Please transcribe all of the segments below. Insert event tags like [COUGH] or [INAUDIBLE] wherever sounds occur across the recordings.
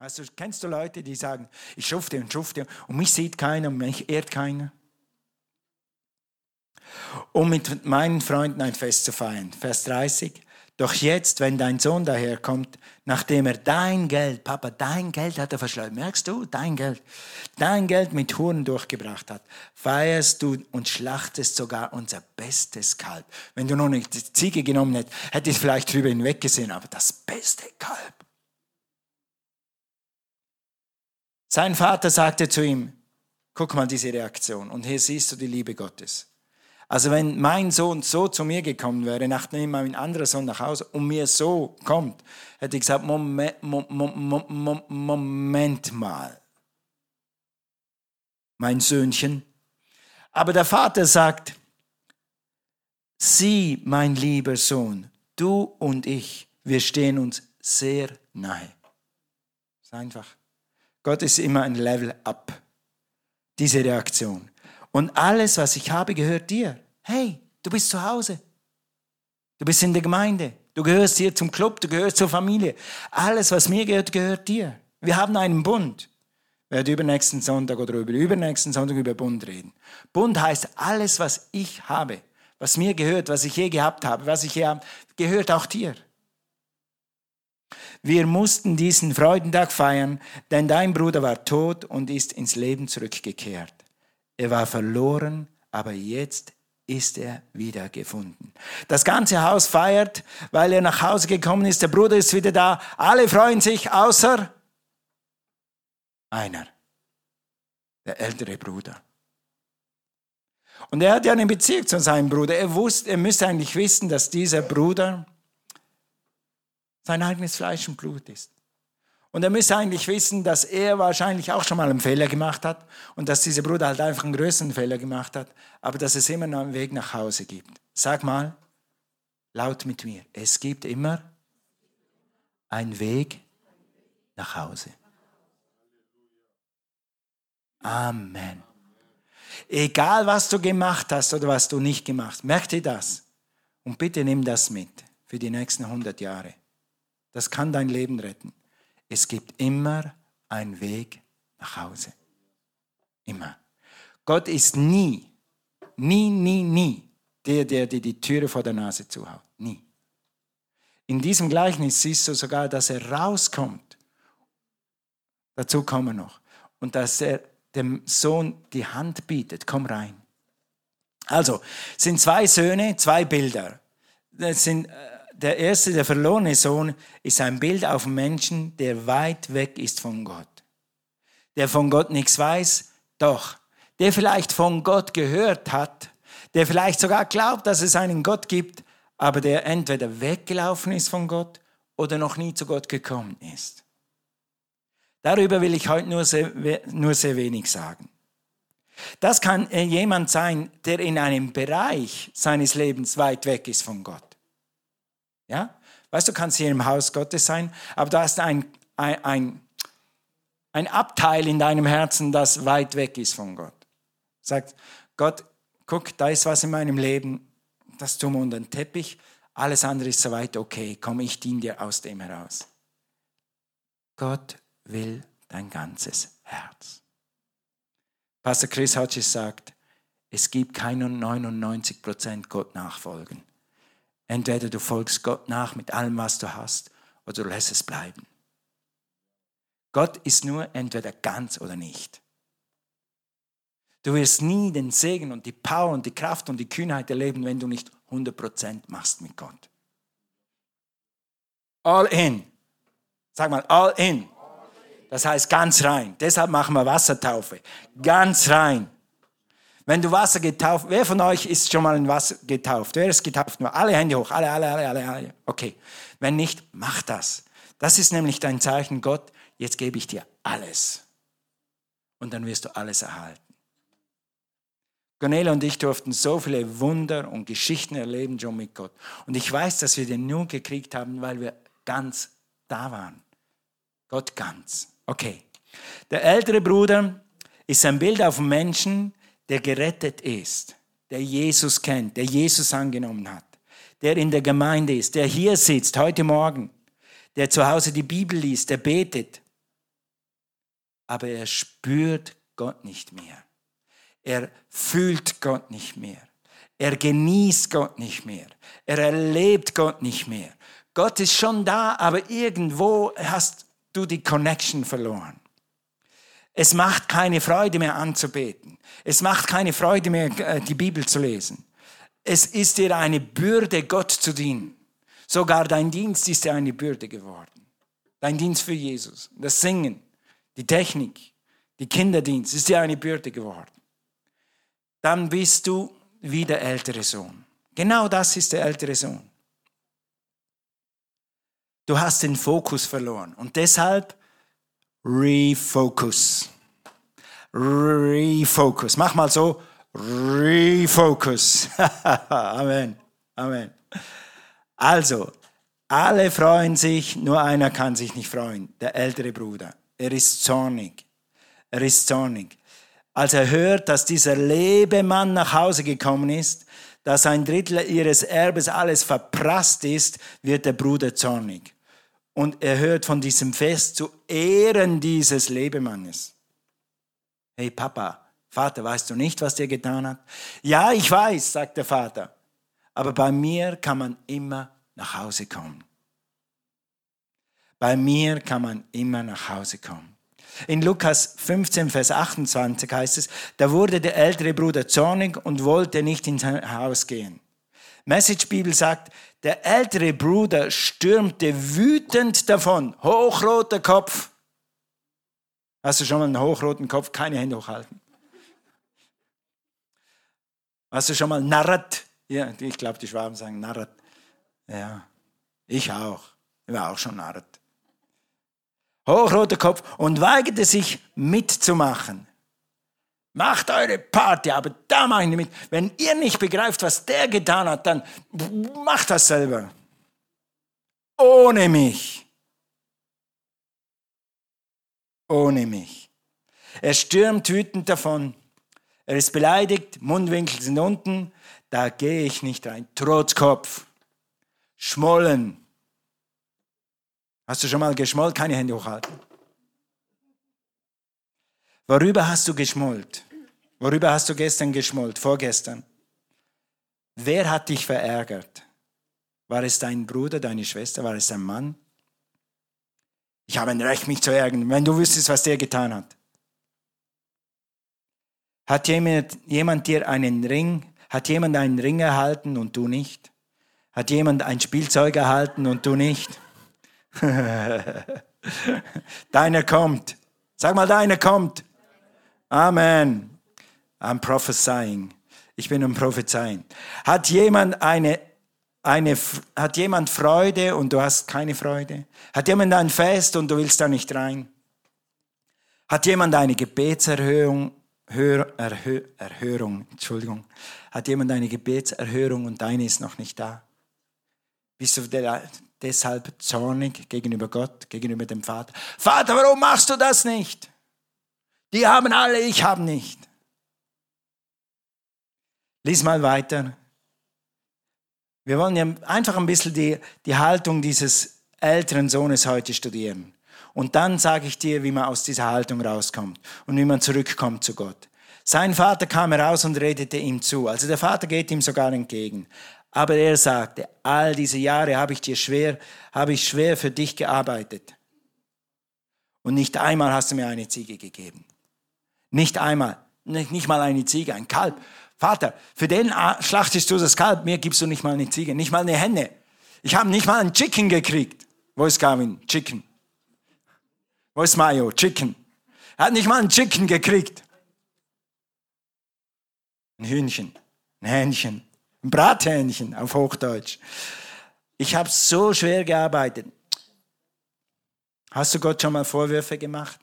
Weißt du, kennst du Leute, die sagen, ich schufte und schufte und mich sieht keiner und mich ehrt keiner? Um mit meinen Freunden ein Fest zu feiern. Vers 30. Doch jetzt, wenn dein Sohn daherkommt, nachdem er dein Geld, Papa, dein Geld hat er verschleudert, merkst du, dein Geld, dein Geld mit Huren durchgebracht hat, feierst du und schlachtest sogar unser bestes Kalb. Wenn du noch nicht die Ziege genommen hättest, hätte ich vielleicht drüber hinweggesehen, aber das beste Kalb. Sein Vater sagte zu ihm, guck mal diese Reaktion und hier siehst du die Liebe Gottes. Also wenn mein Sohn so zu mir gekommen wäre, nachdem mein anderer Sohn nach Hause und mir so kommt, hätte ich gesagt, Moment, Moment, Moment mal, mein Söhnchen. Aber der Vater sagt, sieh, mein lieber Sohn, du und ich, wir stehen uns sehr nahe. Ist einfach. Gott ist immer ein Level up. Diese Reaktion. Und alles, was ich habe, gehört dir. Hey, du bist zu Hause. Du bist in der Gemeinde. Du gehörst hier zum Club, du gehörst zur Familie. Alles, was mir gehört, gehört dir. Wir haben einen Bund. Wir werden übernächsten Sonntag oder über übernächsten Sonntag über Bund reden. Bund heißt, alles, was ich habe, was mir gehört, was ich je gehabt habe, was ich je habe, gehört auch dir. Wir mussten diesen Freudentag feiern, denn dein Bruder war tot und ist ins Leben zurückgekehrt. Er war verloren, aber jetzt ist er wieder gefunden. Das ganze Haus feiert, weil er nach Hause gekommen ist. Der Bruder ist wieder da. Alle freuen sich, außer einer, der ältere Bruder. Und er hat ja eine Beziehung zu seinem Bruder. Er wusste, er müsste eigentlich wissen, dass dieser Bruder sein eigenes Fleisch und Blut ist. Und er müsste eigentlich wissen, dass er wahrscheinlich auch schon mal einen Fehler gemacht hat und dass dieser Bruder halt einfach einen größeren Fehler gemacht hat, aber dass es immer noch einen Weg nach Hause gibt. Sag mal, laut mit mir, es gibt immer einen Weg nach Hause. Amen. Egal, was du gemacht hast oder was du nicht gemacht hast, merk dir das. Und bitte nimm das mit für die nächsten 100 Jahre. Das kann dein Leben retten. Es gibt immer einen Weg nach Hause. Immer. Gott ist nie, nie, nie, nie der, der dir die Türe vor der Nase zuhaut. Nie. In diesem Gleichnis siehst du sogar, dass er rauskommt. Dazu kommen noch. Und dass er dem Sohn die Hand bietet. Komm rein. Also, es sind zwei Söhne, zwei Bilder. Das sind äh, der erste, der verlorene Sohn, ist ein Bild auf einen Menschen, der weit weg ist von Gott. Der von Gott nichts weiß, doch. Der vielleicht von Gott gehört hat, der vielleicht sogar glaubt, dass es einen Gott gibt, aber der entweder weggelaufen ist von Gott oder noch nie zu Gott gekommen ist. Darüber will ich heute nur sehr, nur sehr wenig sagen. Das kann jemand sein, der in einem Bereich seines Lebens weit weg ist von Gott. Ja? Weißt du, kannst hier im Haus Gottes sein, aber du hast ein, ein, ein, ein Abteil in deinem Herzen, das weit weg ist von Gott. Sagt, Gott, guck, da ist was in meinem Leben, das tun wir unter den Teppich, alles andere ist soweit okay, komm, ich diene dir aus dem heraus. Gott will dein ganzes Herz. Pastor Chris Hodges sagt, es gibt keine 99% Gott nachfolgen. Entweder du folgst Gott nach mit allem, was du hast, oder du lässt es bleiben. Gott ist nur entweder ganz oder nicht. Du wirst nie den Segen und die Power und die Kraft und die Kühnheit erleben, wenn du nicht 100% machst mit Gott. All in. Sag mal, all in. Das heißt ganz rein. Deshalb machen wir Wassertaufe. Ganz rein. Wenn du Wasser getauft, wer von euch ist schon mal in Wasser getauft? Wer ist getauft? Nur alle Hände hoch, alle, alle, alle, alle, alle. Okay. Wenn nicht, mach das. Das ist nämlich dein Zeichen, Gott, jetzt gebe ich dir alles. Und dann wirst du alles erhalten. Cornelia und ich durften so viele Wunder und Geschichten erleben schon mit Gott. Und ich weiß, dass wir den nur gekriegt haben, weil wir ganz da waren. Gott ganz. Okay. Der ältere Bruder ist ein Bild auf Menschen, der gerettet ist, der Jesus kennt, der Jesus angenommen hat, der in der Gemeinde ist, der hier sitzt heute Morgen, der zu Hause die Bibel liest, der betet. aber er spürt Gott nicht mehr. Er fühlt Gott nicht mehr. Er genießt Gott nicht mehr. Er erlebt Gott nicht mehr. Gott ist schon da, aber irgendwo hast du die Connection verloren. Es macht keine Freude mehr anzubeten. Es macht keine Freude mehr, äh, die Bibel zu lesen. Es ist dir eine Bürde, Gott zu dienen. Sogar dein Dienst ist dir eine Bürde geworden. Dein Dienst für Jesus, das Singen, die Technik, die Kinderdienst ist dir eine Bürde geworden. Dann bist du wie der ältere Sohn. Genau das ist der ältere Sohn. Du hast den Fokus verloren und deshalb Refocus. Refocus. Mach mal so. Refocus. [LAUGHS] Amen. Amen. Also, alle freuen sich, nur einer kann sich nicht freuen, der ältere Bruder. Er ist zornig. Er ist zornig. Als er hört, dass dieser Lebemann nach Hause gekommen ist, dass ein Drittel ihres Erbes alles verprasst ist, wird der Bruder zornig. Und er hört von diesem Fest zu Ehren dieses Lebemannes. Hey Papa, Vater, weißt du nicht, was der getan hat? Ja, ich weiß, sagt der Vater. Aber bei mir kann man immer nach Hause kommen. Bei mir kann man immer nach Hause kommen. In Lukas 15, Vers 28 heißt es, da wurde der ältere Bruder zornig und wollte nicht ins Haus gehen. Message Bibel sagt, der ältere Bruder stürmte wütend davon, hochroter Kopf. Hast du schon mal einen hochroten Kopf? Keine Hände hochhalten. Hast du schon mal narrat? Ja, ich glaube, die Schwaben sagen narrat. Ja, ich auch. Ich war auch schon narrat. Hochroter Kopf und weigerte sich mitzumachen. Macht eure Party, aber da mache ich nicht mit. Wenn ihr nicht begreift, was der getan hat, dann macht das selber. Ohne mich. Ohne mich. Er stürmt wütend davon. Er ist beleidigt, Mundwinkel sind unten. Da gehe ich nicht rein. Trotzkopf. Schmollen. Hast du schon mal geschmollt? Keine Hände hochhalten. Worüber hast du geschmollt? Worüber hast du gestern geschmollt, vorgestern? Wer hat dich verärgert? War es dein Bruder, deine Schwester? War es dein Mann? Ich habe ein Recht, mich zu ärgern, wenn du wüsstest, was der getan hat. Hat jemand, jemand dir einen Ring, hat jemand einen Ring erhalten und du nicht? Hat jemand ein Spielzeug erhalten und du nicht? [LAUGHS] deiner kommt. Sag mal, deiner kommt. Amen. I'm prophesying. Ich bin am Prophezeien. Hat jemand eine, eine, hat jemand Freude und du hast keine Freude? Hat jemand ein Fest und du willst da nicht rein? Hat jemand eine Gebetserhörung, Hör, Erhö, Erhörung, Entschuldigung. Hat jemand eine Gebetserhörung und deine ist noch nicht da? Bist du deshalb zornig gegenüber Gott, gegenüber dem Vater? Vater, warum machst du das nicht? Die haben alle, ich habe nicht. Lies mal weiter. Wir wollen ja einfach ein bisschen die, die Haltung dieses älteren Sohnes heute studieren. Und dann sage ich dir, wie man aus dieser Haltung rauskommt und wie man zurückkommt zu Gott. Sein Vater kam heraus und redete ihm zu. Also der Vater geht ihm sogar entgegen. Aber er sagte, all diese Jahre habe ich dir schwer, habe ich schwer für dich gearbeitet. Und nicht einmal hast du mir eine Ziege gegeben. Nicht einmal, nicht mal eine Ziege, ein Kalb. Vater, für den schlachtest du das Kalb, mir gibst du nicht mal eine Ziege, nicht mal eine Henne. Ich habe nicht mal ein Chicken gekriegt. Wo ist Gavin? Chicken. Wo ist Mayo? Chicken. Er hat nicht mal ein Chicken gekriegt. Ein Hühnchen, ein Hähnchen, ein Brathähnchen auf Hochdeutsch. Ich habe so schwer gearbeitet. Hast du Gott schon mal Vorwürfe gemacht?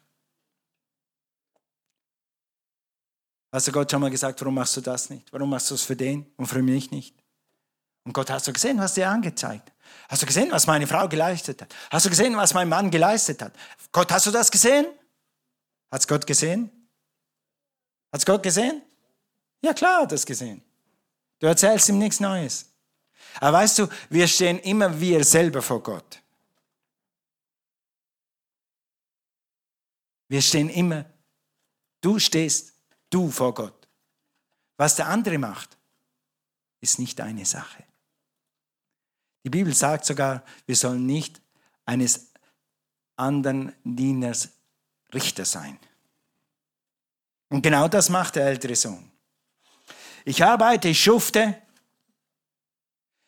Hast du Gott schon mal gesagt, warum machst du das nicht? Warum machst du es für den und für mich nicht? Und Gott, hast du gesehen, was dir angezeigt? Hast du gesehen, was meine Frau geleistet hat? Hast du gesehen, was mein Mann geleistet hat? Gott, hast du das gesehen? Hat es Gott gesehen? Hat es Gott gesehen? Ja klar hat er es gesehen. Du erzählst ihm nichts Neues. Aber weißt du, wir stehen immer wir selber vor Gott. Wir stehen immer, du stehst, du vor Gott. Was der andere macht, ist nicht deine Sache. Die Bibel sagt sogar, wir sollen nicht eines anderen Dieners Richter sein. Und genau das macht der ältere Sohn. Ich arbeite, ich schufte.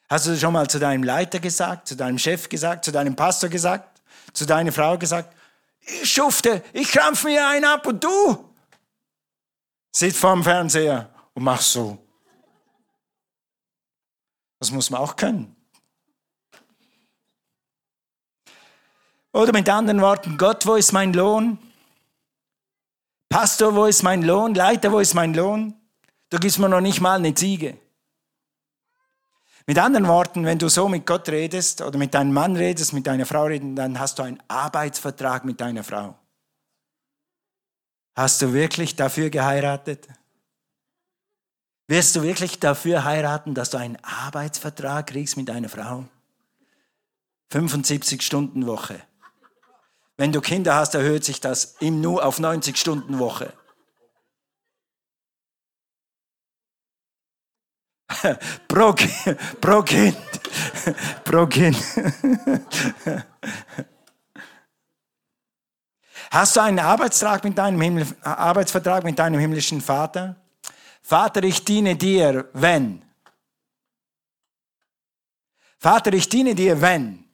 Hast du schon mal zu deinem Leiter gesagt, zu deinem Chef gesagt, zu deinem Pastor gesagt, zu deiner Frau gesagt, ich schufte, ich krampf mir einen ab und du sitzt vorm Fernseher und machst so. Das muss man auch können. Oder mit anderen Worten, Gott, wo ist mein Lohn? Pastor, wo ist mein Lohn? Leiter, wo ist mein Lohn? Du gibst mir noch nicht mal eine Ziege. Mit anderen Worten, wenn du so mit Gott redest oder mit deinem Mann redest, mit deiner Frau redest, dann hast du einen Arbeitsvertrag mit deiner Frau. Hast du wirklich dafür geheiratet? Wirst du wirklich dafür heiraten, dass du einen Arbeitsvertrag kriegst mit deiner Frau? 75 Stunden Woche. Wenn du Kinder hast, erhöht sich das im Nu auf 90 Stunden Woche. [LAUGHS] pro, pro Kind. [LAUGHS] pro Kind. [LAUGHS] Hast du einen Arbeitsvertrag mit deinem, Himmel, Arbeitsvertrag mit deinem himmlischen Vater? Vater, ich diene dir, wenn. Vater, ich diene dir, wenn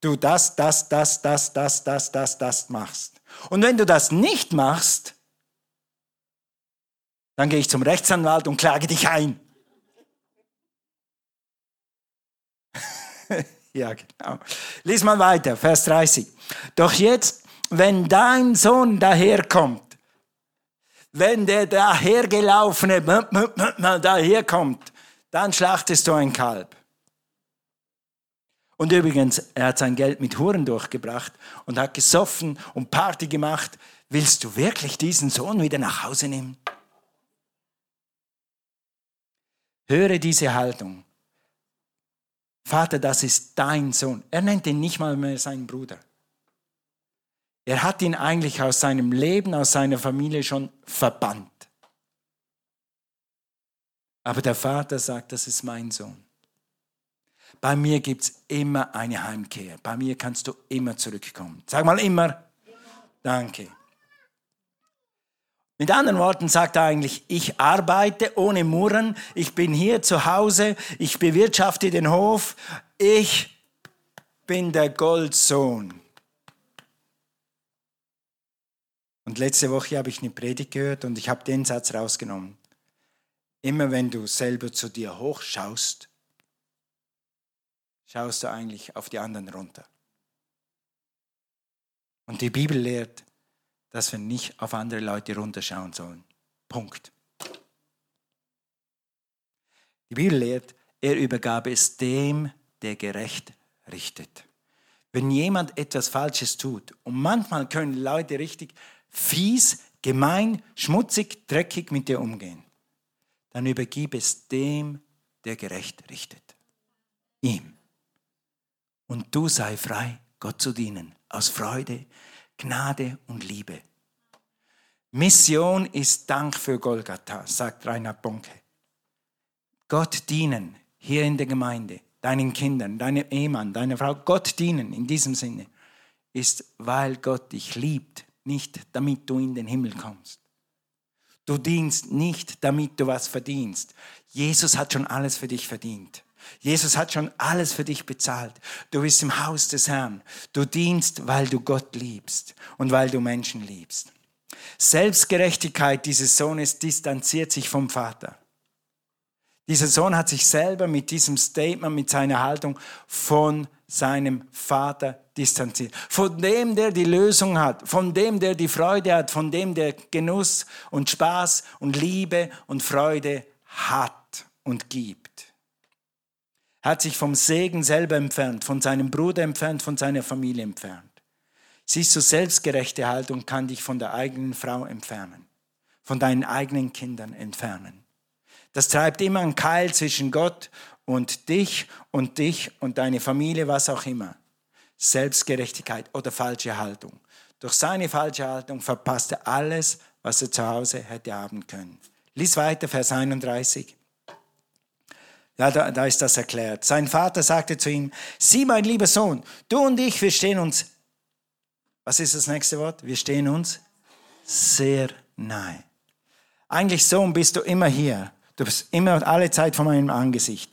du das, das, das, das, das, das, das, das machst. Und wenn du das nicht machst, dann gehe ich zum Rechtsanwalt und klage dich ein. [LAUGHS] ja, genau. Lies mal weiter, Vers 30. Doch jetzt, wenn dein Sohn daherkommt, wenn der dahergelaufene daherkommt, dann schlachtest du ein Kalb. Und übrigens, er hat sein Geld mit Huren durchgebracht und hat gesoffen und Party gemacht. Willst du wirklich diesen Sohn wieder nach Hause nehmen? Höre diese Haltung. Vater, das ist dein Sohn. Er nennt ihn nicht mal mehr seinen Bruder. Er hat ihn eigentlich aus seinem Leben, aus seiner Familie schon verbannt. Aber der Vater sagt, das ist mein Sohn. Bei mir gibt es immer eine Heimkehr. Bei mir kannst du immer zurückkommen. Sag mal immer. Danke. Mit anderen Worten sagt er eigentlich, ich arbeite ohne Murren, ich bin hier zu Hause, ich bewirtschafte den Hof, ich bin der Goldsohn. Und letzte Woche habe ich eine Predigt gehört und ich habe den Satz rausgenommen. Immer wenn du selber zu dir hochschaust, schaust du eigentlich auf die anderen runter. Und die Bibel lehrt, dass wir nicht auf andere Leute runterschauen sollen. Punkt. Die Bibel lehrt, er übergab es dem, der gerecht richtet. Wenn jemand etwas Falsches tut, und manchmal können Leute richtig fies, gemein, schmutzig, dreckig mit dir umgehen, dann übergib es dem, der gerecht richtet. Ihm und du sei frei, Gott zu dienen, aus Freude, Gnade und Liebe. Mission ist Dank für Golgatha, sagt Rainer Bonke. Gott dienen hier in der Gemeinde, deinen Kindern, deinem Ehemann, deiner Frau, Gott dienen in diesem Sinne, ist, weil Gott dich liebt, nicht damit du in den Himmel kommst. Du dienst nicht, damit du was verdienst. Jesus hat schon alles für dich verdient. Jesus hat schon alles für dich bezahlt. Du bist im Haus des Herrn. Du dienst, weil du Gott liebst und weil du Menschen liebst. Selbstgerechtigkeit dieses Sohnes distanziert sich vom Vater. Dieser Sohn hat sich selber mit diesem Statement, mit seiner Haltung von seinem Vater distanziert. Von dem, der die Lösung hat, von dem, der die Freude hat, von dem, der Genuss und Spaß und Liebe und Freude hat und gibt hat sich vom Segen selber entfernt, von seinem Bruder entfernt, von seiner Familie entfernt. Siehst du, selbstgerechte Haltung kann dich von der eigenen Frau entfernen, von deinen eigenen Kindern entfernen. Das treibt immer einen Keil zwischen Gott und dich und dich und deine Familie, was auch immer. Selbstgerechtigkeit oder falsche Haltung. durch seine falsche Haltung verpasst er alles, was er zu Hause hätte haben können. Lies weiter, Vers 31. Ja, da, da ist das erklärt. Sein Vater sagte zu ihm, sieh mein lieber Sohn, du und ich, wir stehen uns, was ist das nächste Wort? Wir stehen uns sehr nahe. Eigentlich Sohn bist du immer hier. Du bist immer alle Zeit vor meinem Angesicht.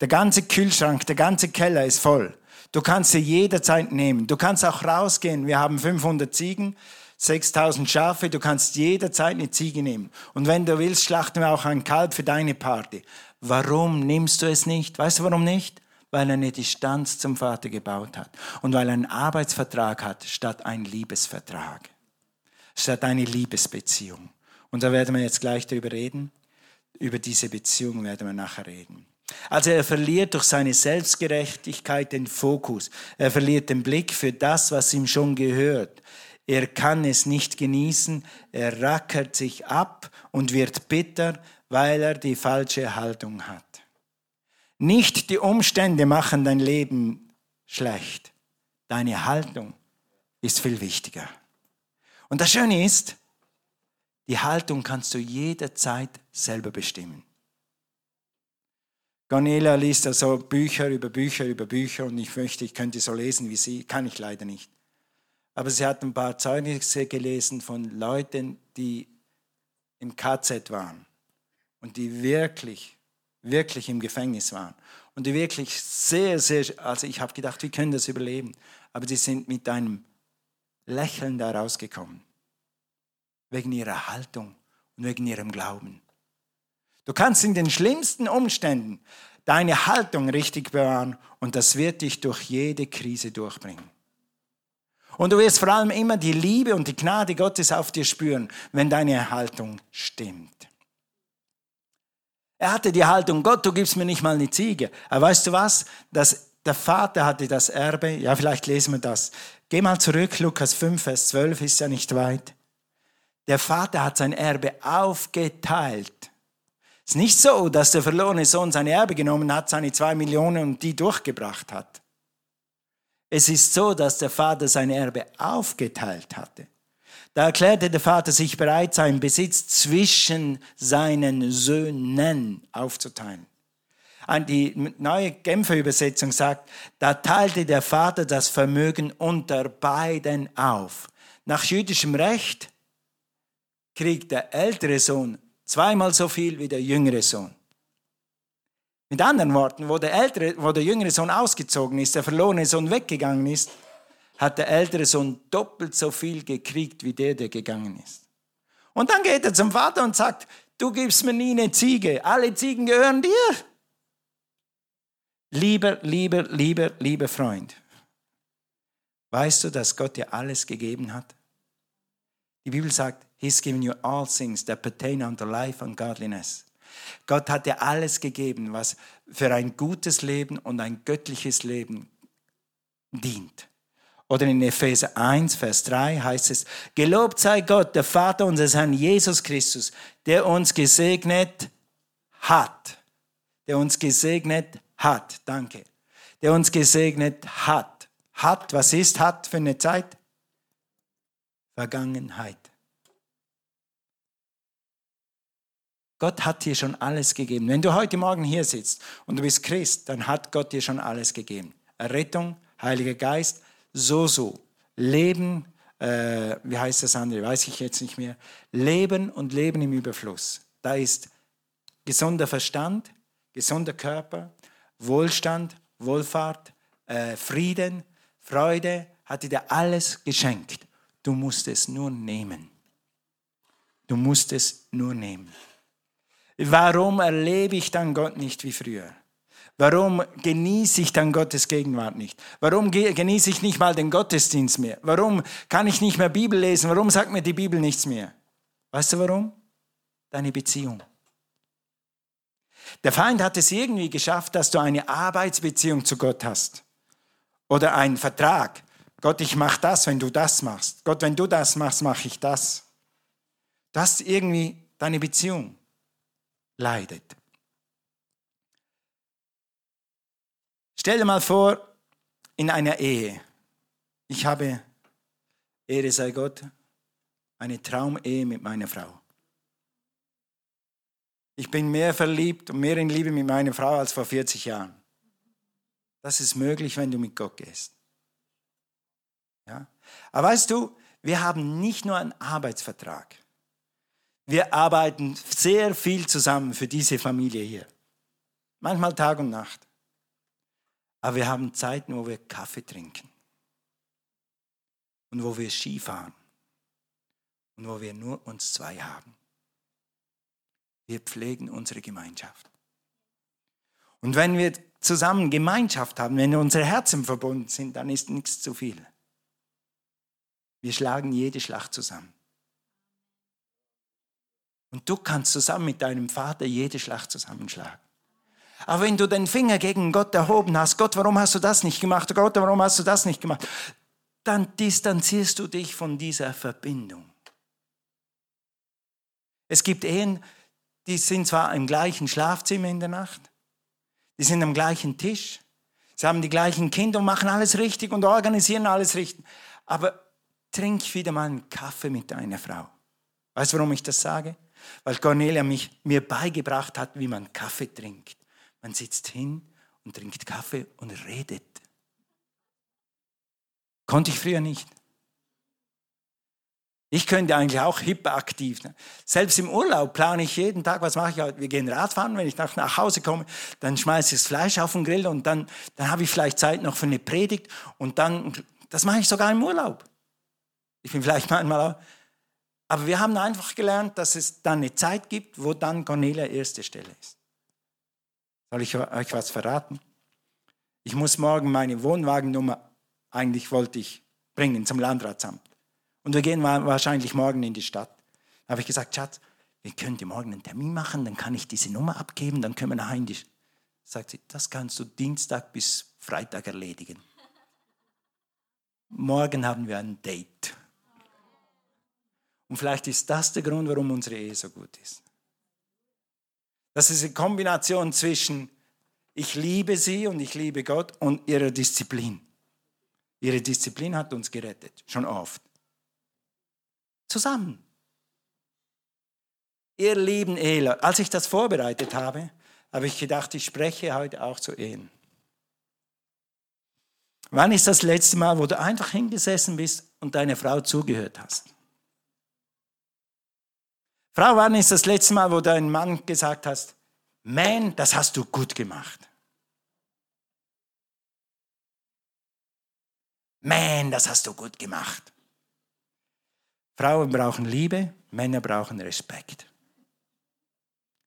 Der ganze Kühlschrank, der ganze Keller ist voll. Du kannst sie jederzeit nehmen. Du kannst auch rausgehen. Wir haben 500 Ziegen, 6000 Schafe. Du kannst jederzeit eine Ziege nehmen. Und wenn du willst, schlachten wir auch ein Kalb für deine Party. Warum nimmst du es nicht? Weißt du warum nicht? Weil er eine Distanz zum Vater gebaut hat und weil er einen Arbeitsvertrag hat statt einen Liebesvertrag, statt eine Liebesbeziehung. Und da werden wir jetzt gleich darüber reden. Über diese Beziehung werden wir nachher reden. Also er verliert durch seine Selbstgerechtigkeit den Fokus. Er verliert den Blick für das, was ihm schon gehört. Er kann es nicht genießen. Er rackert sich ab und wird bitter, weil er die falsche Haltung hat. Nicht die Umstände machen dein Leben schlecht. Deine Haltung ist viel wichtiger. Und das Schöne ist, die Haltung kannst du jederzeit selber bestimmen. Cornelia liest also Bücher über Bücher über Bücher und ich möchte, ich könnte so lesen wie sie, kann ich leider nicht. Aber sie hat ein paar Zeugnisse gelesen von Leuten, die im KZ waren und die wirklich, wirklich im Gefängnis waren und die wirklich sehr, sehr, also ich habe gedacht, wie können das überleben? Aber die sind mit einem Lächeln da rausgekommen, wegen ihrer Haltung und wegen ihrem Glauben. Du kannst in den schlimmsten Umständen deine Haltung richtig bewahren und das wird dich durch jede Krise durchbringen. Und du wirst vor allem immer die Liebe und die Gnade Gottes auf dir spüren, wenn deine Haltung stimmt. Er hatte die Haltung, Gott, du gibst mir nicht mal eine Ziege. Aber weißt du was? Das, der Vater hatte das Erbe. Ja, vielleicht lesen wir das. Geh mal zurück, Lukas 5, Vers 12 ist ja nicht weit. Der Vater hat sein Erbe aufgeteilt. Es ist nicht so, dass der verlorene Sohn sein Erbe genommen hat, seine zwei Millionen und die durchgebracht hat. Es ist so, dass der Vater sein Erbe aufgeteilt hatte. Da erklärte der Vater sich bereit, seinen Besitz zwischen seinen Söhnen aufzuteilen. Die neue Genfer Übersetzung sagt, da teilte der Vater das Vermögen unter beiden auf. Nach jüdischem Recht kriegt der ältere Sohn zweimal so viel wie der jüngere Sohn. Mit anderen Worten, wo der, ältere, wo der jüngere Sohn ausgezogen ist, der verlorene Sohn weggegangen ist, hat der ältere Sohn doppelt so viel gekriegt wie der, der gegangen ist. Und dann geht er zum Vater und sagt, du gibst mir nie eine Ziege, alle Ziegen gehören dir. Lieber, lieber, lieber, lieber Freund, weißt du, dass Gott dir alles gegeben hat? Die Bibel sagt, He's given you all things that pertain unto life and godliness. Gott hat dir alles gegeben, was für ein gutes Leben und ein göttliches Leben dient. Oder in Epheser 1, Vers 3 heißt es, Gelobt sei Gott, der Vater unseres Herrn Jesus Christus, der uns gesegnet hat. Der uns gesegnet hat. Danke. Der uns gesegnet hat. Hat, was ist hat für eine Zeit? Vergangenheit. Gott hat dir schon alles gegeben. Wenn du heute Morgen hier sitzt und du bist Christ, dann hat Gott dir schon alles gegeben. Errettung, Heiliger Geist, so, so. Leben, äh, wie heißt das andere, weiß ich jetzt nicht mehr. Leben und Leben im Überfluss. Da ist gesunder Verstand, gesunder Körper, Wohlstand, Wohlfahrt, äh, Frieden, Freude, hat dir alles geschenkt. Du musst es nur nehmen. Du musst es nur nehmen. Warum erlebe ich dann Gott nicht wie früher? Warum genieße ich dann Gottes Gegenwart nicht? Warum genieße ich nicht mal den Gottesdienst mehr? Warum kann ich nicht mehr Bibel lesen? Warum sagt mir die Bibel nichts mehr? Weißt du warum? Deine Beziehung. Der Feind hat es irgendwie geschafft, dass du eine Arbeitsbeziehung zu Gott hast. Oder einen Vertrag. Gott, ich mache das, wenn du das machst. Gott, wenn du das machst, mache ich das. Das ist irgendwie deine Beziehung leidet. Stell dir mal vor, in einer Ehe. Ich habe Ehre sei Gott, eine Traumehe mit meiner Frau. Ich bin mehr verliebt und mehr in Liebe mit meiner Frau als vor 40 Jahren. Das ist möglich, wenn du mit Gott gehst. Aber weißt du, wir haben nicht nur einen Arbeitsvertrag. Wir arbeiten sehr viel zusammen für diese Familie hier. Manchmal Tag und Nacht. Aber wir haben Zeiten, wo wir Kaffee trinken. Und wo wir Ski fahren. Und wo wir nur uns zwei haben. Wir pflegen unsere Gemeinschaft. Und wenn wir zusammen Gemeinschaft haben, wenn unsere Herzen verbunden sind, dann ist nichts zu viel. Wir schlagen jede Schlacht zusammen. Und du kannst zusammen mit deinem Vater jede Schlacht zusammenschlagen. Aber wenn du den Finger gegen Gott erhoben hast, Gott, warum hast du das nicht gemacht? Gott, warum hast du das nicht gemacht? Dann distanzierst du dich von dieser Verbindung. Es gibt Ehen, die sind zwar im gleichen Schlafzimmer in der Nacht, die sind am gleichen Tisch, sie haben die gleichen Kinder und machen alles richtig und organisieren alles richtig. Aber trink wieder mal einen Kaffee mit deiner Frau. Weißt du, warum ich das sage? Weil Cornelia mich, mir beigebracht hat, wie man Kaffee trinkt. Man sitzt hin und trinkt Kaffee und redet. Konnte ich früher nicht. Ich könnte eigentlich auch hyperaktiv. Ne? Selbst im Urlaub plane ich jeden Tag, was mache ich? Wir gehen Radfahren, wenn ich nach, nach Hause komme, dann schmeiße ich das Fleisch auf den Grill und dann, dann habe ich vielleicht Zeit noch für eine Predigt und dann, das mache ich sogar im Urlaub. Ich bin vielleicht manchmal auch, aber wir haben einfach gelernt, dass es dann eine Zeit gibt, wo dann Cornelia erste Stelle ist. Soll ich euch was verraten? Ich muss morgen meine Wohnwagennummer, eigentlich wollte ich bringen zum Landratsamt. Und wir gehen wahrscheinlich morgen in die Stadt. Da habe ich gesagt, Schatz, wir können morgen einen Termin machen, dann kann ich diese Nummer abgeben, dann können wir nach Hause. Sagt sie, das kannst du Dienstag bis Freitag erledigen. Morgen haben wir ein Date. Und vielleicht ist das der Grund, warum unsere Ehe so gut ist. Das ist eine Kombination zwischen ich liebe sie und ich liebe Gott und ihrer Disziplin. Ihre Disziplin hat uns gerettet, schon oft. Zusammen. Ihr lieben Ehler, als ich das vorbereitet habe, habe ich gedacht, ich spreche heute auch zu Ehen. Wann ist das letzte Mal, wo du einfach hingesessen bist und deine Frau zugehört hast? Frau, wann ist das letzte Mal, wo dein Mann gesagt hast, Man, das hast du gut gemacht? Man, das hast du gut gemacht. Frauen brauchen Liebe, Männer brauchen Respekt.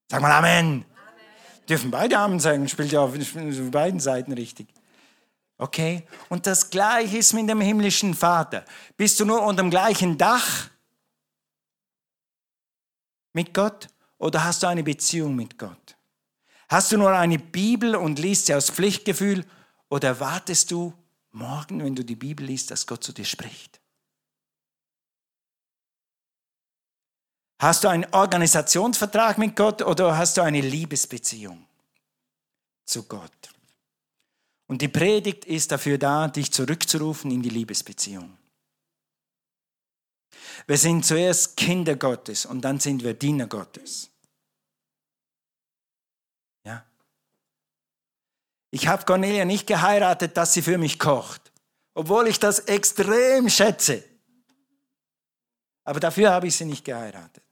Sag mal Amen. Amen. Dürfen beide Amen sagen, spielt ja auf beiden Seiten richtig. Okay? Und das Gleiche ist mit dem himmlischen Vater. Bist du nur unter dem gleichen Dach? Mit Gott oder hast du eine Beziehung mit Gott? Hast du nur eine Bibel und liest sie aus Pflichtgefühl oder erwartest du morgen, wenn du die Bibel liest, dass Gott zu dir spricht? Hast du einen Organisationsvertrag mit Gott oder hast du eine Liebesbeziehung zu Gott? Und die Predigt ist dafür da, dich zurückzurufen in die Liebesbeziehung. Wir sind zuerst Kinder Gottes und dann sind wir Diener Gottes. Ja. Ich habe Cornelia nicht geheiratet, dass sie für mich kocht, obwohl ich das extrem schätze. Aber dafür habe ich sie nicht geheiratet.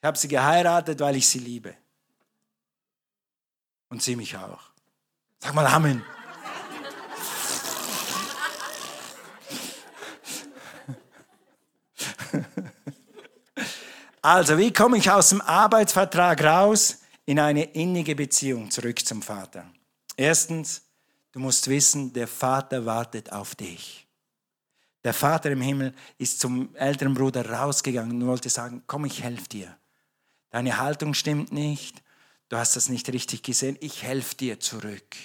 Ich habe sie geheiratet, weil ich sie liebe. Und sie mich auch. Sag mal Amen. [LAUGHS] Also, wie komme ich aus dem Arbeitsvertrag raus in eine innige Beziehung zurück zum Vater? Erstens, du musst wissen, der Vater wartet auf dich. Der Vater im Himmel ist zum älteren Bruder rausgegangen und wollte sagen, komm, ich helfe dir. Deine Haltung stimmt nicht, du hast das nicht richtig gesehen, ich helfe dir zurück.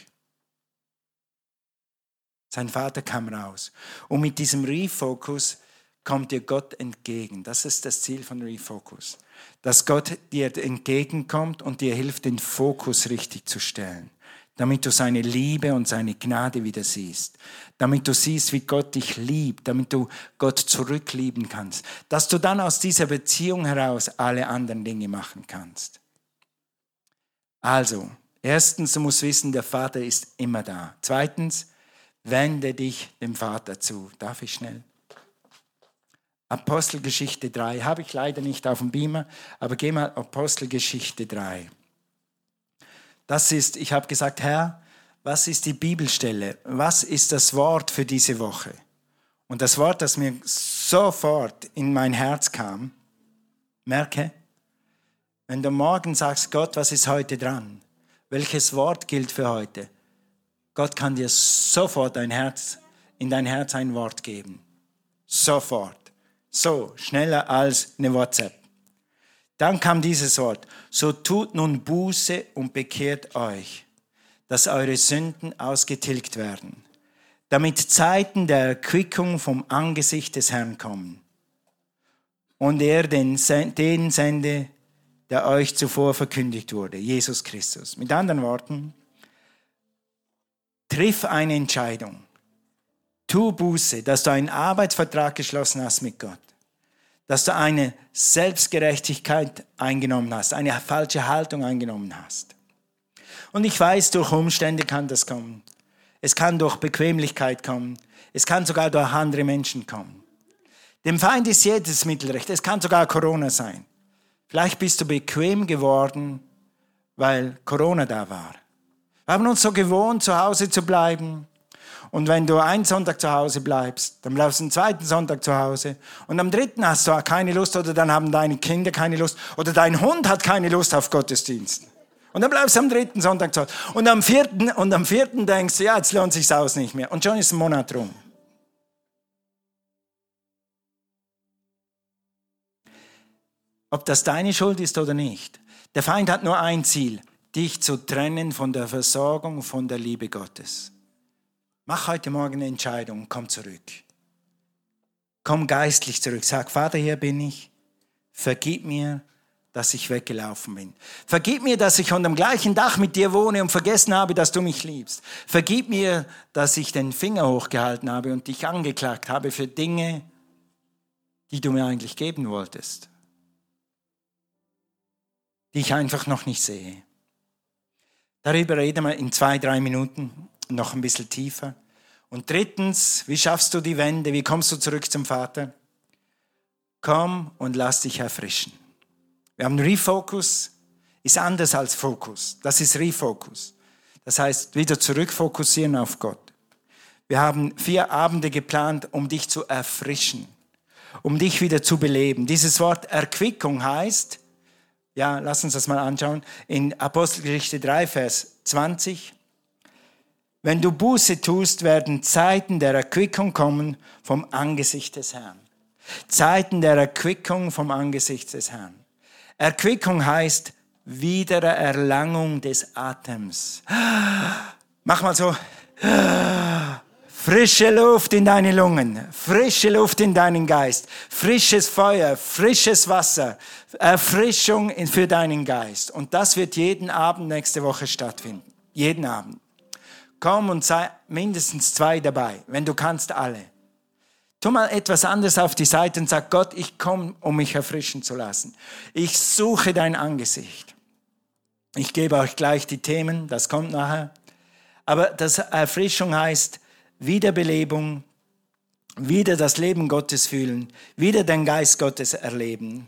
Sein Vater kam raus. Und mit diesem Refocus kommt dir Gott entgegen. Das ist das Ziel von Refocus. Dass Gott dir entgegenkommt und dir hilft, den Fokus richtig zu stellen. damit du seine Liebe und seine Gnade wieder siehst, damit du siehst, wie Gott dich liebt, damit du Gott zurücklieben kannst, dass du dann aus dieser Beziehung heraus alle anderen Dinge machen kannst. Also, erstens, du musst wissen, der Vater ist immer da. Zweitens, wende dich dem Vater zu. Darf ich schnell? Apostelgeschichte 3. Habe ich leider nicht auf dem Beamer, aber geh mal Apostelgeschichte 3. Das ist, ich habe gesagt, Herr, was ist die Bibelstelle? Was ist das Wort für diese Woche? Und das Wort, das mir sofort in mein Herz kam, merke, wenn du morgen sagst, Gott, was ist heute dran? Welches Wort gilt für heute? Gott kann dir sofort dein Herz, in dein Herz ein Wort geben. Sofort. So, schneller als eine WhatsApp. Dann kam dieses Wort. So tut nun Buße und bekehrt euch, dass eure Sünden ausgetilgt werden, damit Zeiten der Erquickung vom Angesicht des Herrn kommen. Und er den, den sende, der euch zuvor verkündigt wurde, Jesus Christus. Mit anderen Worten, triff eine Entscheidung. Tu Buße, dass du einen Arbeitsvertrag geschlossen hast mit Gott dass du eine Selbstgerechtigkeit eingenommen hast, eine falsche Haltung eingenommen hast. Und ich weiß, durch Umstände kann das kommen. Es kann durch Bequemlichkeit kommen. Es kann sogar durch andere Menschen kommen. Dem Feind ist jedes Mittelrecht. Es kann sogar Corona sein. Vielleicht bist du bequem geworden, weil Corona da war. Wir haben uns so gewohnt, zu Hause zu bleiben. Und wenn du einen Sonntag zu Hause bleibst, dann bleibst du einen zweiten Sonntag zu Hause. Und am dritten hast du keine Lust oder dann haben deine Kinder keine Lust oder dein Hund hat keine Lust auf Gottesdienst. Und dann bleibst du am dritten Sonntag zu Hause. Und am vierten, und am vierten denkst du, ja, jetzt lohnt sich's aus nicht mehr. Und schon ist ein Monat rum. Ob das deine Schuld ist oder nicht. Der Feind hat nur ein Ziel, dich zu trennen von der Versorgung, von der Liebe Gottes. Mach heute Morgen eine Entscheidung, komm zurück. Komm geistlich zurück. Sag, Vater, hier bin ich. Vergib mir, dass ich weggelaufen bin. Vergib mir, dass ich unter dem gleichen Dach mit dir wohne und vergessen habe, dass du mich liebst. Vergib mir, dass ich den Finger hochgehalten habe und dich angeklagt habe für Dinge, die du mir eigentlich geben wolltest, die ich einfach noch nicht sehe. Darüber reden wir in zwei, drei Minuten noch ein bisschen tiefer. Und drittens, wie schaffst du die Wende? Wie kommst du zurück zum Vater? Komm und lass dich erfrischen. Wir haben Refocus, ist anders als Fokus. Das ist Refocus. Das heißt, wieder zurückfokussieren auf Gott. Wir haben vier Abende geplant, um dich zu erfrischen, um dich wieder zu beleben. Dieses Wort Erquickung heißt, ja, lass uns das mal anschauen, in Apostelgeschichte 3, Vers 20, wenn du Buße tust, werden Zeiten der Erquickung kommen vom Angesicht des Herrn. Zeiten der Erquickung vom Angesicht des Herrn. Erquickung heißt Wiedererlangung des Atems. Mach mal so. Frische Luft in deine Lungen, frische Luft in deinen Geist, frisches Feuer, frisches Wasser, Erfrischung für deinen Geist. Und das wird jeden Abend nächste Woche stattfinden. Jeden Abend. Komm und sei mindestens zwei dabei, wenn du kannst alle. Tu mal etwas anderes auf die Seite und sag, Gott, ich komme, um mich erfrischen zu lassen. Ich suche dein Angesicht. Ich gebe euch gleich die Themen, das kommt nachher. Aber das Erfrischung heißt Wiederbelebung, wieder das Leben Gottes fühlen, wieder den Geist Gottes erleben.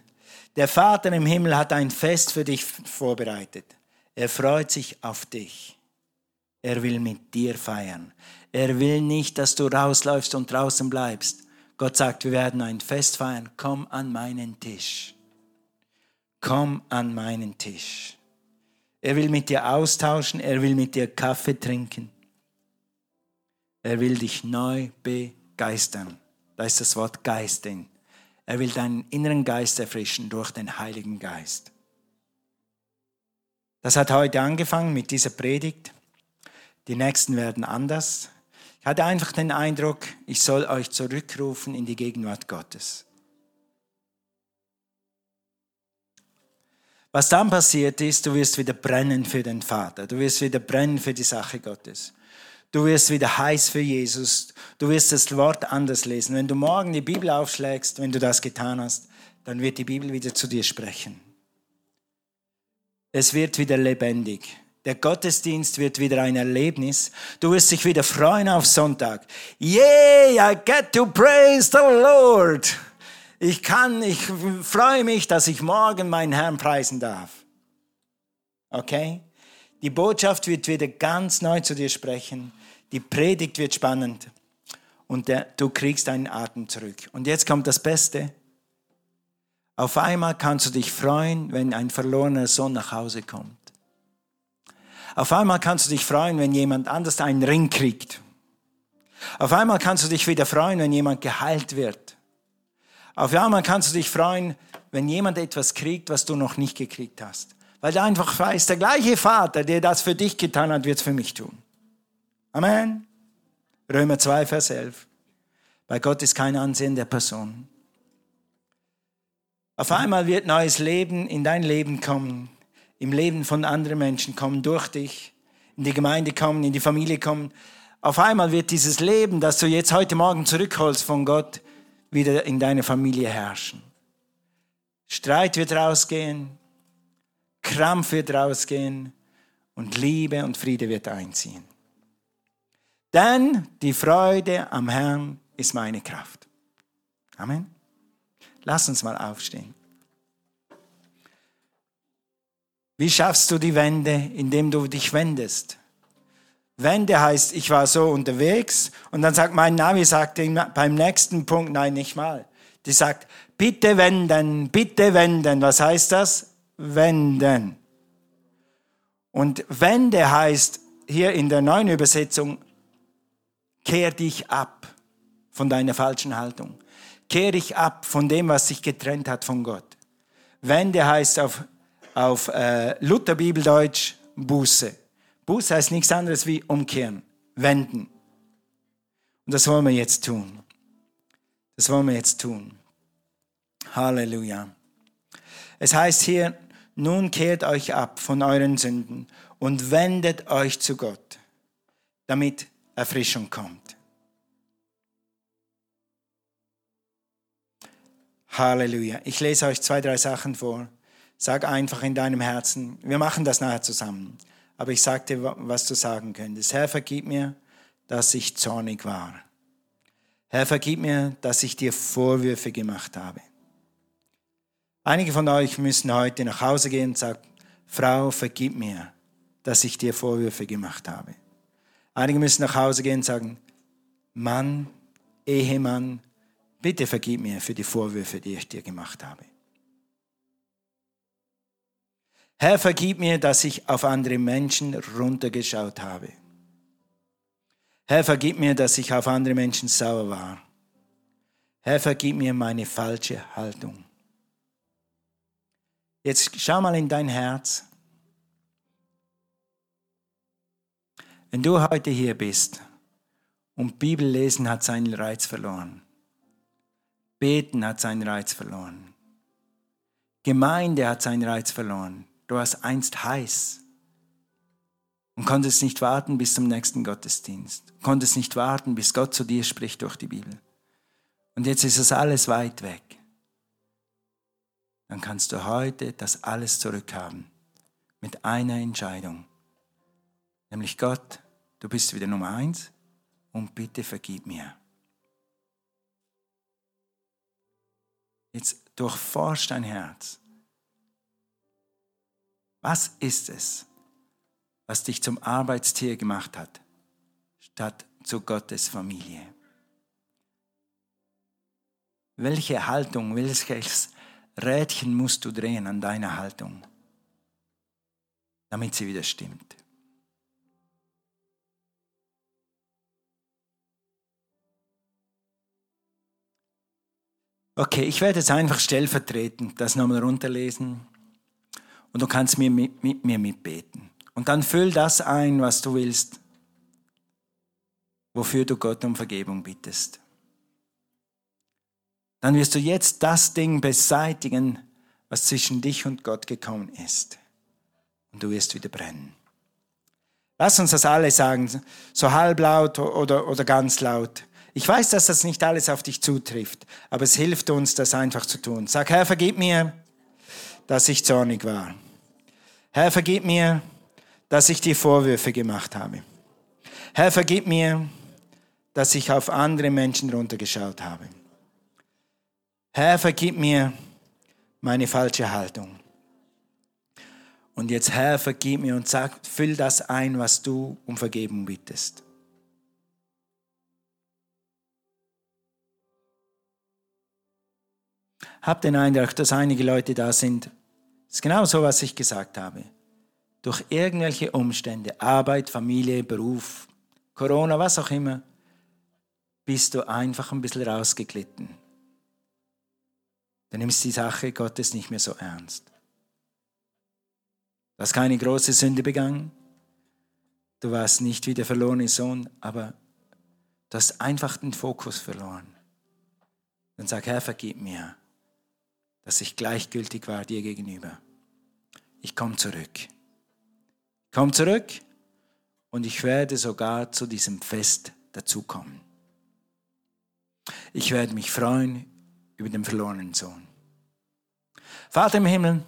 Der Vater im Himmel hat ein Fest für dich vorbereitet. Er freut sich auf dich. Er will mit dir feiern. Er will nicht, dass du rausläufst und draußen bleibst. Gott sagt, wir werden ein Fest feiern. Komm an meinen Tisch. Komm an meinen Tisch. Er will mit dir austauschen. Er will mit dir Kaffee trinken. Er will dich neu begeistern. Da ist das Wort Geist drin. Er will deinen inneren Geist erfrischen durch den Heiligen Geist. Das hat heute angefangen mit dieser Predigt die nächsten werden anders. Ich hatte einfach den Eindruck, ich soll euch zurückrufen in die Gegenwart Gottes. Was dann passiert ist, du wirst wieder brennen für den Vater. Du wirst wieder brennen für die Sache Gottes. Du wirst wieder heiß für Jesus. Du wirst das Wort anders lesen. Wenn du morgen die Bibel aufschlägst, wenn du das getan hast, dann wird die Bibel wieder zu dir sprechen. Es wird wieder lebendig. Der Gottesdienst wird wieder ein Erlebnis. Du wirst dich wieder freuen auf Sonntag. Yay, I get to praise the Lord. Ich kann, ich freue mich, dass ich morgen meinen Herrn preisen darf. Okay? Die Botschaft wird wieder ganz neu zu dir sprechen. Die Predigt wird spannend. Und der, du kriegst deinen Atem zurück. Und jetzt kommt das Beste. Auf einmal kannst du dich freuen, wenn ein verlorener Sohn nach Hause kommt. Auf einmal kannst du dich freuen, wenn jemand anders einen Ring kriegt. Auf einmal kannst du dich wieder freuen, wenn jemand geheilt wird. Auf einmal kannst du dich freuen, wenn jemand etwas kriegt, was du noch nicht gekriegt hast. Weil du einfach weißt, der gleiche Vater, der das für dich getan hat, wird es für mich tun. Amen. Römer 2, Vers 11. Bei Gott ist kein Ansehen der Person. Auf einmal wird neues Leben in dein Leben kommen, im Leben von anderen Menschen kommen, durch dich, in die Gemeinde kommen, in die Familie kommen. Auf einmal wird dieses Leben, das du jetzt heute Morgen zurückholst von Gott, wieder in deiner Familie herrschen. Streit wird rausgehen, Krampf wird rausgehen und Liebe und Friede wird einziehen. Denn die Freude am Herrn ist meine Kraft. Amen. Lass uns mal aufstehen. Wie schaffst du die Wende, indem du dich wendest? Wende heißt, ich war so unterwegs und dann sagt mein Navi sagt beim nächsten Punkt, nein, nicht mal. Die sagt, bitte wenden, bitte wenden. Was heißt das? Wenden. Und Wende heißt hier in der neuen Übersetzung, kehr dich ab von deiner falschen Haltung. Kehr dich ab von dem, was sich getrennt hat von Gott. Wende heißt auf, auf äh, Lutherbibeldeutsch Buße. Buße heißt nichts anderes wie umkehren, wenden. Und das wollen wir jetzt tun. Das wollen wir jetzt tun. Halleluja. Es heißt hier, nun kehrt euch ab von euren Sünden und wendet euch zu Gott, damit Erfrischung kommt. Halleluja. Ich lese euch zwei, drei Sachen vor. Sag einfach in deinem Herzen, wir machen das nachher zusammen aber ich sagte, was du sagen könntest. Herr, vergib mir, dass ich zornig war. Herr, vergib mir, dass ich dir Vorwürfe gemacht habe. Einige von euch müssen heute nach Hause gehen und sagen, Frau, vergib mir, dass ich dir Vorwürfe gemacht habe. Einige müssen nach Hause gehen und sagen, Mann, Ehemann, bitte vergib mir für die Vorwürfe, die ich dir gemacht habe. Herr, vergib mir, dass ich auf andere Menschen runtergeschaut habe. Herr, vergib mir, dass ich auf andere Menschen sauer war. Herr, vergib mir meine falsche Haltung. Jetzt schau mal in dein Herz. Wenn du heute hier bist und Bibel lesen hat seinen Reiz verloren, Beten hat seinen Reiz verloren, Gemeinde hat seinen Reiz verloren, Du warst einst heiß und konntest nicht warten bis zum nächsten Gottesdienst. Konntest nicht warten, bis Gott zu dir spricht durch die Bibel. Und jetzt ist es alles weit weg. Dann kannst du heute das alles zurückhaben. Mit einer Entscheidung. Nämlich Gott, du bist wieder Nummer eins und bitte vergib mir. Jetzt durchforscht dein Herz. Was ist es, was dich zum Arbeitstier gemacht hat, statt zu Gottes Familie? Welche Haltung, welches Rädchen musst du drehen an deiner Haltung, damit sie wieder stimmt? Okay, ich werde jetzt einfach stellvertretend das nochmal runterlesen und du kannst mir, mit, mit mir mitbeten. Und dann füll das ein, was du willst, wofür du Gott um Vergebung bittest. Dann wirst du jetzt das Ding beseitigen, was zwischen dich und Gott gekommen ist. Und du wirst wieder brennen. Lass uns das alle sagen, so halblaut oder, oder ganz laut. Ich weiß, dass das nicht alles auf dich zutrifft, aber es hilft uns, das einfach zu tun. Sag, Herr, vergib mir, dass ich zornig war. Herr, vergib mir, dass ich dir Vorwürfe gemacht habe. Herr, vergib mir, dass ich auf andere Menschen runtergeschaut habe. Herr, vergib mir meine falsche Haltung. Und jetzt, Herr, vergib mir und sag, füll das ein, was du um Vergebung bittest. Hab den Eindruck, dass einige Leute da sind. Das ist genau so, was ich gesagt habe. Durch irgendwelche Umstände, Arbeit, Familie, Beruf, Corona, was auch immer, bist du einfach ein bisschen rausgeglitten. Du nimmst die Sache Gottes nicht mehr so ernst. Du hast keine große Sünde begangen. Du warst nicht wie der verlorene Sohn, aber du hast einfach den Fokus verloren. Dann sag, Herr, vergib mir, dass ich gleichgültig war dir gegenüber. Ich komme zurück. Ich komme zurück und ich werde sogar zu diesem Fest dazukommen. Ich werde mich freuen über den verlorenen Sohn. Vater im Himmel,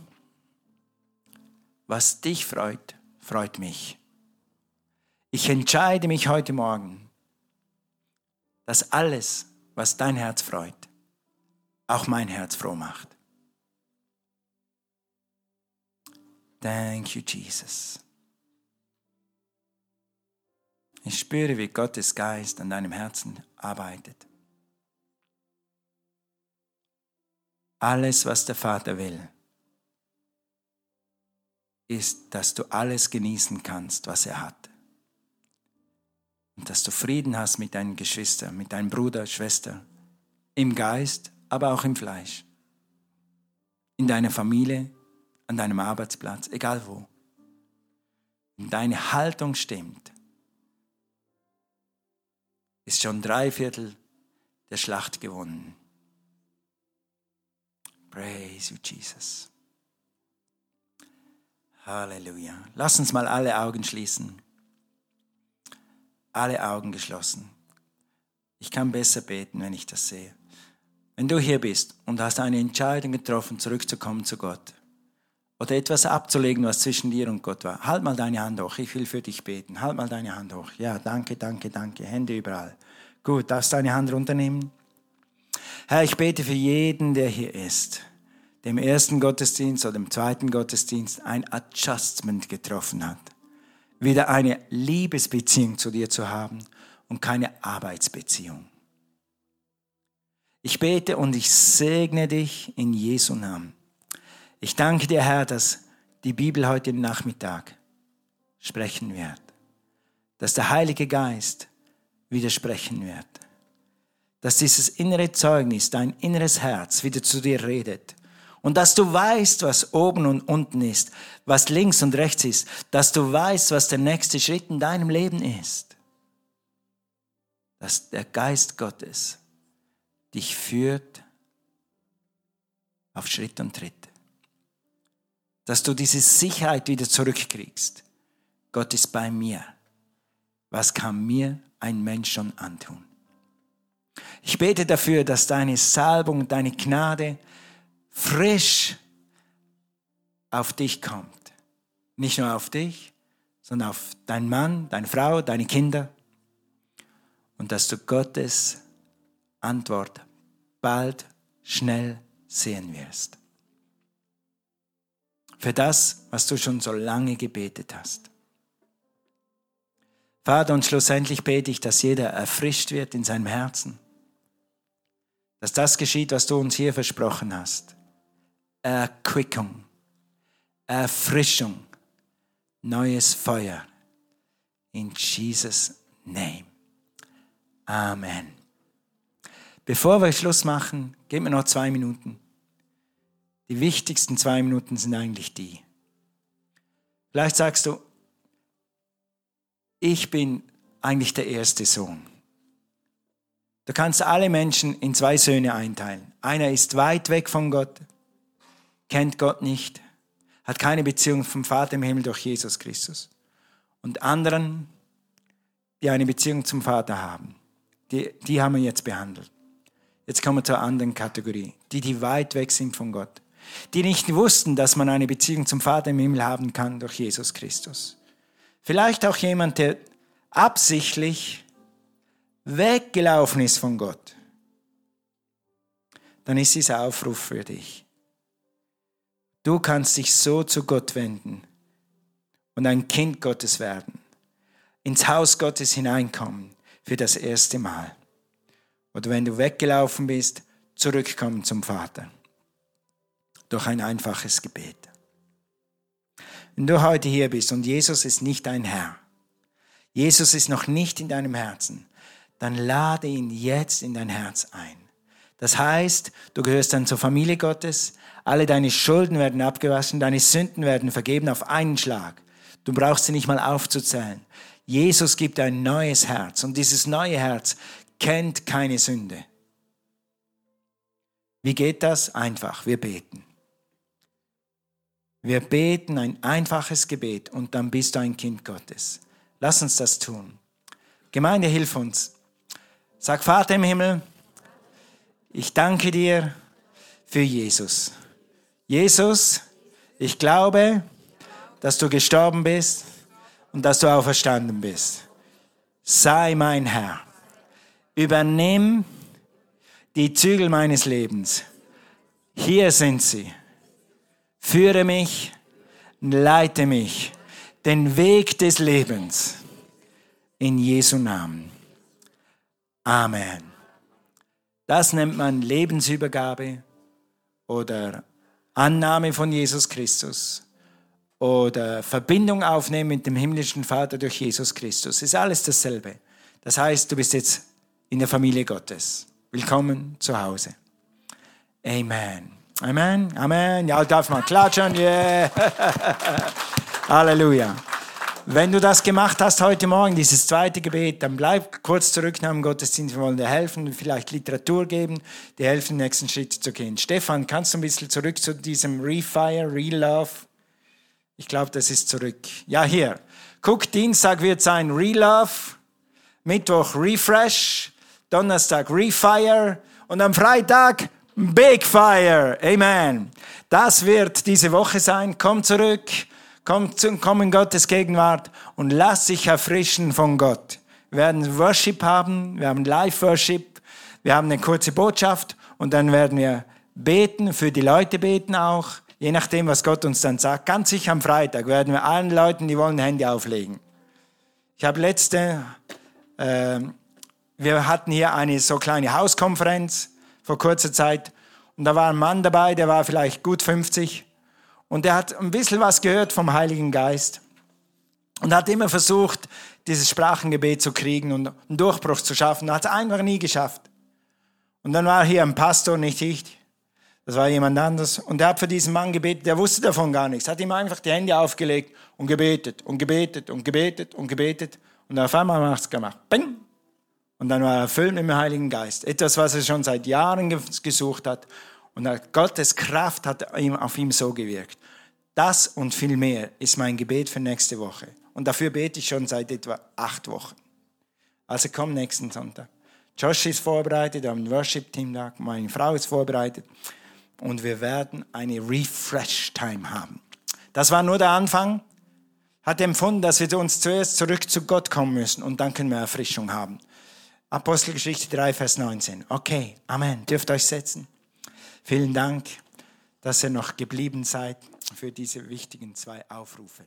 was dich freut, freut mich. Ich entscheide mich heute Morgen, dass alles, was dein Herz freut, auch mein Herz froh macht. Thank you, Jesus. Ich spüre, wie Gottes Geist an deinem Herzen arbeitet. Alles, was der Vater will, ist, dass du alles genießen kannst, was er hat. Und dass du Frieden hast mit deinen Geschwistern, mit deinem Bruder, Schwester, im Geist, aber auch im Fleisch. In deiner Familie, an deinem Arbeitsplatz, egal wo. Deine Haltung stimmt, ist schon drei Viertel der Schlacht gewonnen. Praise you, Jesus. Halleluja. Lass uns mal alle Augen schließen. Alle Augen geschlossen. Ich kann besser beten, wenn ich das sehe. Wenn du hier bist und hast eine Entscheidung getroffen, zurückzukommen zu Gott oder etwas abzulegen, was zwischen dir und Gott war, halt mal deine Hand hoch. Ich will für dich beten. Halt mal deine Hand hoch. Ja, danke, danke, danke. Hände überall. Gut, darfst deine Hand runternehmen? Herr, ich bete für jeden, der hier ist dem ersten Gottesdienst oder dem zweiten Gottesdienst ein Adjustment getroffen hat. Wieder eine Liebesbeziehung zu dir zu haben und keine Arbeitsbeziehung. Ich bete und ich segne dich in Jesu Namen. Ich danke dir, Herr, dass die Bibel heute Nachmittag sprechen wird. Dass der Heilige Geist widersprechen wird. Dass dieses innere Zeugnis, dein inneres Herz wieder zu dir redet und dass du weißt, was oben und unten ist, was links und rechts ist, dass du weißt, was der nächste Schritt in deinem Leben ist. Dass der Geist Gottes dich führt auf Schritt und Tritt. Dass du diese Sicherheit wieder zurückkriegst. Gott ist bei mir. Was kann mir ein Mensch schon antun? Ich bete dafür, dass deine Salbung, deine Gnade, frisch auf dich kommt. Nicht nur auf dich, sondern auf deinen Mann, deine Frau, deine Kinder. Und dass du Gottes Antwort bald, schnell sehen wirst. Für das, was du schon so lange gebetet hast. Vater, und schlussendlich bete ich, dass jeder erfrischt wird in seinem Herzen. Dass das geschieht, was du uns hier versprochen hast. Erquickung, Erfrischung, neues Feuer. In Jesus' Name. Amen. Bevor wir Schluss machen, geben wir noch zwei Minuten. Die wichtigsten zwei Minuten sind eigentlich die. Vielleicht sagst du, ich bin eigentlich der erste Sohn. Du kannst alle Menschen in zwei Söhne einteilen. Einer ist weit weg von Gott kennt Gott nicht, hat keine Beziehung vom Vater im Himmel durch Jesus Christus. Und anderen, die eine Beziehung zum Vater haben, die, die haben wir jetzt behandelt. Jetzt kommen wir zur anderen Kategorie, die, die weit weg sind von Gott. Die nicht wussten, dass man eine Beziehung zum Vater im Himmel haben kann durch Jesus Christus. Vielleicht auch jemand, der absichtlich weggelaufen ist von Gott. Dann ist dieser Aufruf für dich. Du kannst dich so zu Gott wenden und ein Kind Gottes werden, ins Haus Gottes hineinkommen für das erste Mal. Oder wenn du weggelaufen bist, zurückkommen zum Vater. Durch ein einfaches Gebet. Wenn du heute hier bist und Jesus ist nicht dein Herr, Jesus ist noch nicht in deinem Herzen, dann lade ihn jetzt in dein Herz ein. Das heißt, du gehörst dann zur Familie Gottes, alle deine Schulden werden abgewaschen, deine Sünden werden vergeben auf einen Schlag. Du brauchst sie nicht mal aufzuzählen. Jesus gibt ein neues Herz und dieses neue Herz kennt keine Sünde. Wie geht das? Einfach, wir beten. Wir beten ein einfaches Gebet und dann bist du ein Kind Gottes. Lass uns das tun. Gemeinde, hilf uns. Sag, Vater im Himmel, ich danke dir für Jesus. Jesus, ich glaube, dass du gestorben bist und dass du auferstanden bist. Sei mein Herr. Übernimm die Zügel meines Lebens. Hier sind sie. Führe mich, leite mich den Weg des Lebens. In Jesu Namen. Amen. Das nennt man Lebensübergabe oder Annahme von Jesus Christus oder Verbindung aufnehmen mit dem himmlischen Vater durch Jesus Christus. Ist alles dasselbe. Das heißt, du bist jetzt in der Familie Gottes. Willkommen zu Hause. Amen. Amen. Amen. Ja, darf man klatschen. Yeah. [LAUGHS] Halleluja. Wenn du das gemacht hast heute Morgen, dieses zweite Gebet, dann bleib kurz zurück nach dem Gottesdienst. Wir wollen dir helfen, vielleicht Literatur geben, dir helfen, den nächsten Schritt zu gehen. Stefan, kannst du ein bisschen zurück zu diesem Refire, Relove? Ich glaube, das ist zurück. Ja, hier. Guck, Dienstag wird sein Relove, Mittwoch Refresh, Donnerstag Refire und am Freitag Big Fire. Amen. Das wird diese Woche sein. Komm zurück, komm, zu, komm in Gottes Gegenwart und lass dich erfrischen von Gott. Wir werden Worship haben, wir haben Live-Worship, wir haben eine kurze Botschaft und dann werden wir beten, für die Leute beten auch, je nachdem, was Gott uns dann sagt. Ganz sicher am Freitag werden wir allen Leuten, die wollen, Hände auflegen. Ich habe letzte, äh, wir hatten hier eine so kleine Hauskonferenz vor kurzer Zeit und da war ein Mann dabei, der war vielleicht gut 50 und der hat ein bisschen was gehört vom Heiligen Geist und hat immer versucht, dieses Sprachengebet zu kriegen und einen Durchbruch zu schaffen. Hat es einfach nie geschafft. Und dann war hier ein Pastor, nicht ich, das war jemand anderes. Und der hat für diesen Mann gebetet, der wusste davon gar nichts. Hat ihm einfach die Hände aufgelegt und gebetet und gebetet und gebetet und gebetet. Und auf einmal hat es gemacht. Bing! Und dann war er erfüllt mit dem Heiligen Geist. Etwas, was er schon seit Jahren gesucht hat. Und Gottes Kraft hat auf ihm so gewirkt. Das und viel mehr ist mein Gebet für nächste Woche. Und dafür bete ich schon seit etwa acht Wochen. Also komm nächsten Sonntag. Josh ist vorbereitet, wir haben ein Worship-Team da, meine Frau ist vorbereitet. Und wir werden eine Refresh-Time haben. Das war nur der Anfang. Hat empfunden, dass wir uns zuerst zurück zu Gott kommen müssen und dann können wir Erfrischung haben. Apostelgeschichte 3, Vers 19. Okay, Amen. Dürft euch setzen. Vielen Dank, dass ihr noch geblieben seid für diese wichtigen zwei Aufrufe.